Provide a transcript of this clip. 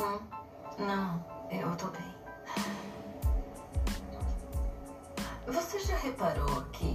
Hum? Não, eu tô bem. Você já reparou que